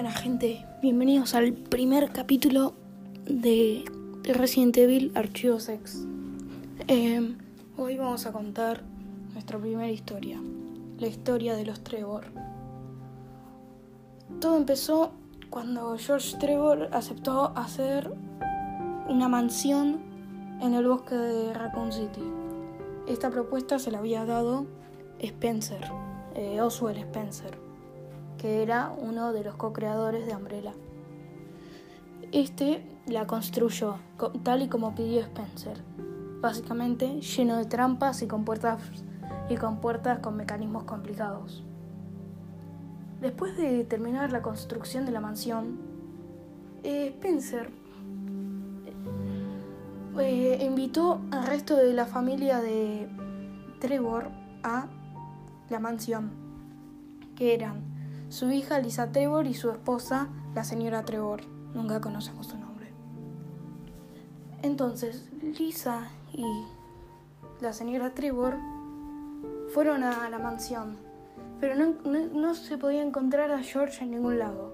gente, bienvenidos al primer capítulo de Resident Evil Archivos X. Eh, hoy vamos a contar nuestra primera historia, la historia de los Trevor. Todo empezó cuando George Trevor aceptó hacer una mansión en el bosque de Raccoon City. Esta propuesta se la había dado Spencer, eh, Oswald Spencer que era uno de los co-creadores de Umbrella. Este la construyó tal y como pidió Spencer, básicamente lleno de trampas y con puertas y con puertas con mecanismos complicados. Después de terminar la construcción de la mansión, eh, Spencer eh, invitó al resto de la familia de Trevor a la mansión, que eran su hija Lisa Trevor y su esposa, la señora Trevor. Nunca conocemos su nombre. Entonces, Lisa y la señora Trevor fueron a la mansión, pero no, se podía encontrar a George en ningún lado.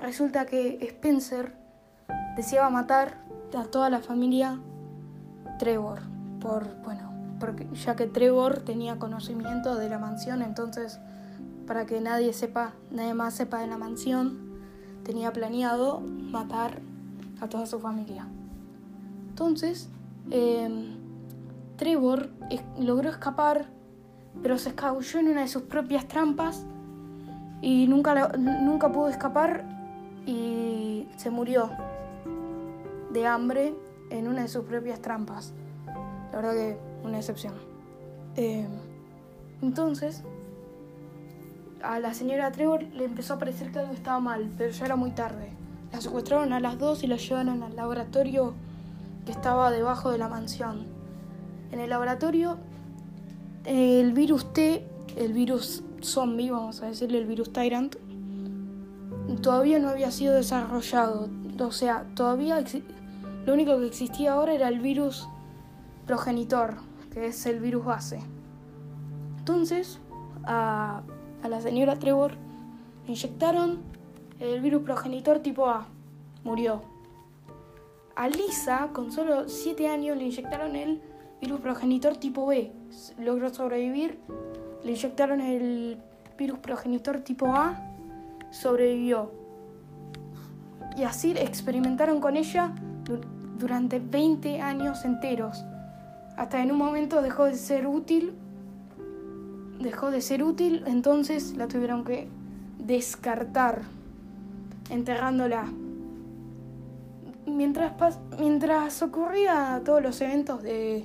Resulta que Spencer deseaba matar a toda la familia Trevor, por, bueno, porque, ya que Trevor tenía conocimiento de la mansión, entonces para que nadie sepa, nadie más sepa de la mansión, tenía planeado matar a toda su familia. Entonces, em, Trevor logró escapar, pero se escabulló en una de sus propias trampas y nunca, nunca pudo escapar y se murió de hambre en una de sus propias trampas. La verdad que una excepción. Em, entonces, a la señora Trevor le empezó a parecer que algo estaba mal, pero ya era muy tarde. La secuestraron a las dos y la llevaron al laboratorio que estaba debajo de la mansión. En el laboratorio, el virus T, el virus zombie, vamos a decirle el virus Tyrant, todavía no había sido desarrollado. O sea, todavía lo único que existía ahora era el virus progenitor, que es el virus base. Entonces, a a la señora Trevor inyectaron el virus progenitor tipo A. Murió. A Lisa, con solo 7 años, le inyectaron el virus progenitor tipo B. Logró sobrevivir. Le inyectaron el virus progenitor tipo A. Sobrevivió. Y así experimentaron con ella durante 20 años enteros. Hasta en un momento dejó de ser útil dejó de ser útil, entonces la tuvieron que descartar, enterrándola. Mientras, mientras ocurría todos los eventos de,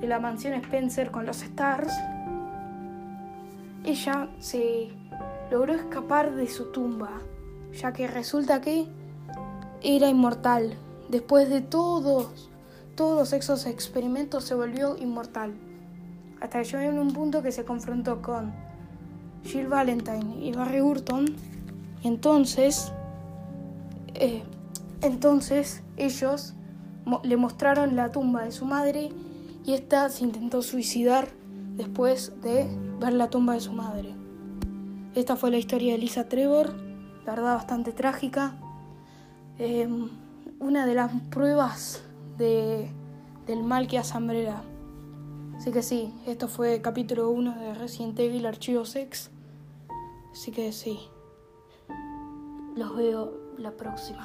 de la mansión Spencer con los Stars, ella se logró escapar de su tumba, ya que resulta que era inmortal. Después de todos, todos esos experimentos se volvió inmortal hasta que llegó en un punto que se confrontó con Jill Valentine y Barry Burton. Y entonces, eh, entonces ellos le mostraron la tumba de su madre y esta se intentó suicidar después de ver la tumba de su madre. Esta fue la historia de Lisa Trevor, la verdad bastante trágica. Em, una de las pruebas de, del mal que Umbrella. Así que sí, esto fue capítulo 1 de Resident Evil Archivos X. Así que sí, los veo la próxima.